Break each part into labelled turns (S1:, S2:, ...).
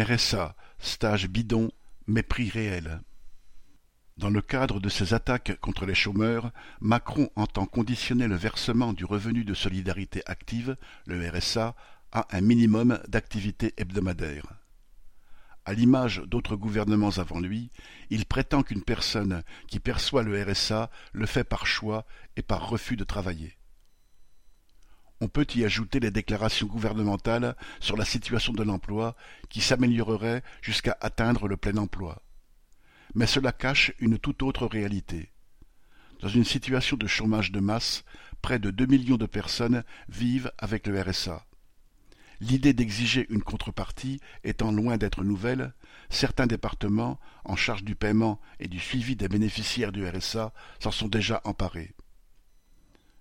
S1: RSA, stage bidon, mépris réel. Dans le cadre de ses attaques contre les chômeurs, Macron entend conditionner le versement du revenu de solidarité active, le RSA, à un minimum d'activité hebdomadaire. À l'image d'autres gouvernements avant lui, il prétend qu'une personne qui perçoit le RSA le fait par choix et par refus de travailler. On peut y ajouter les déclarations gouvernementales sur la situation de l'emploi qui s'améliorerait jusqu'à atteindre le plein emploi. Mais cela cache une toute autre réalité. Dans une situation de chômage de masse, près de deux millions de personnes vivent avec le RSA. L'idée d'exiger une contrepartie étant loin d'être nouvelle, certains départements, en charge du paiement et du suivi des bénéficiaires du RSA, s'en sont déjà emparés.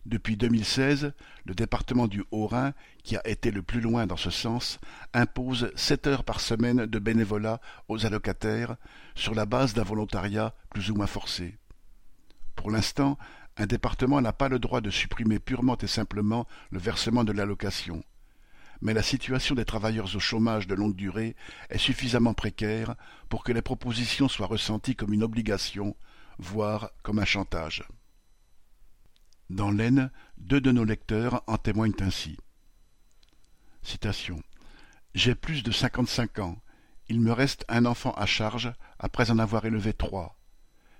S1: Depuis 2016, le département du Haut-Rhin, qui a été le plus loin dans ce sens, impose sept heures par semaine de bénévolat aux allocataires sur la base d'un volontariat plus ou moins forcé. Pour l'instant, un département n'a pas le droit de supprimer purement et simplement le versement de l'allocation mais la situation des travailleurs au chômage de longue durée est suffisamment précaire pour que les propositions soient ressenties comme une obligation, voire comme un chantage. Dans l'Aisne, deux de nos lecteurs en témoignent ainsi. Citation. J'ai plus de cinquante-cinq ans. Il me reste un enfant à charge après en avoir élevé trois.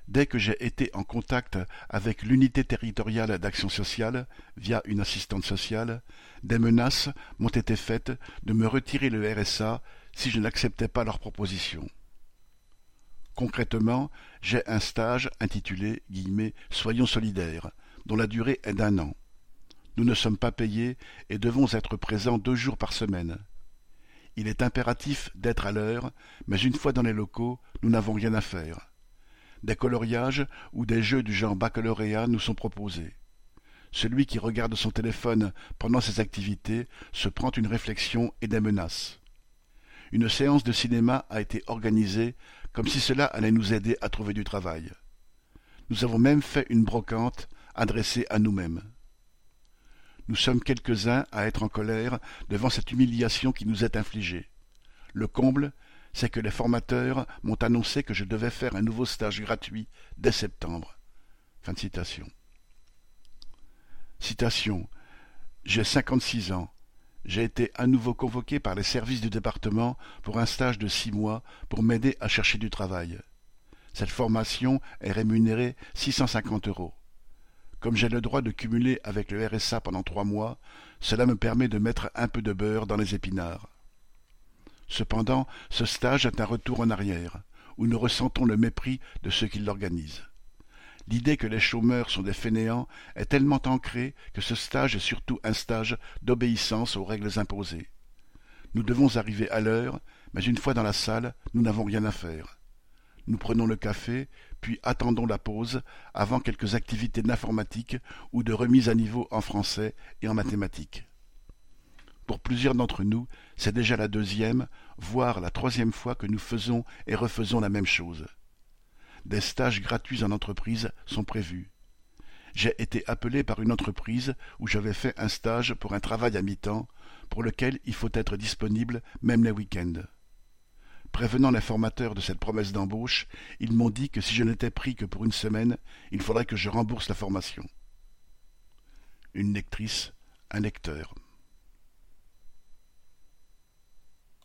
S1: Dès que j'ai été en contact avec l'unité territoriale d'action sociale, via une assistante sociale, des menaces m'ont été faites de me retirer le RSA si je n'acceptais pas leurs propositions. Concrètement, j'ai un stage intitulé Soyons solidaires, dont la durée est d'un an. Nous ne sommes pas payés et devons être présents deux jours par semaine. Il est impératif d'être à l'heure, mais une fois dans les locaux, nous n'avons rien à faire. Des coloriages ou des jeux du genre baccalauréat nous sont proposés. Celui qui regarde son téléphone pendant ces activités se prend une réflexion et des menaces. Une séance de cinéma a été organisée comme si cela allait nous aider à trouver du travail. Nous avons même fait une brocante adressée à nous-mêmes. Nous sommes quelques-uns à être en colère devant cette humiliation qui nous est infligée. Le comble, c'est que les formateurs m'ont annoncé que je devais faire un nouveau stage gratuit dès septembre. J'ai cinquante-six ans. J'ai été à nouveau convoqué par les services du département pour un stage de six mois pour m'aider à chercher du travail. Cette formation est rémunérée six cent cinquante euros. Comme j'ai le droit de cumuler avec le RSA pendant trois mois, cela me permet de mettre un peu de beurre dans les épinards. Cependant, ce stage est un retour en arrière, où nous ressentons le mépris de ceux qui l'organisent. L'idée que les chômeurs sont des fainéants est tellement ancrée que ce stage est surtout un stage d'obéissance aux règles imposées. Nous devons arriver à l'heure, mais une fois dans la salle, nous n'avons rien à faire. Nous prenons le café, puis attendons la pause avant quelques activités d'informatique ou de remise à niveau en français et en mathématiques. Pour plusieurs d'entre nous, c'est déjà la deuxième, voire la troisième fois que nous faisons et refaisons la même chose. Des stages gratuits en entreprise sont prévus. J'ai été appelé par une entreprise où j'avais fait un stage pour un travail à mi-temps, pour lequel il faut être disponible même les week-ends. Prévenant les formateurs de cette promesse d'embauche, ils m'ont dit que si je n'étais pris que pour une semaine, il faudrait que je rembourse la formation. Une lectrice, un lecteur.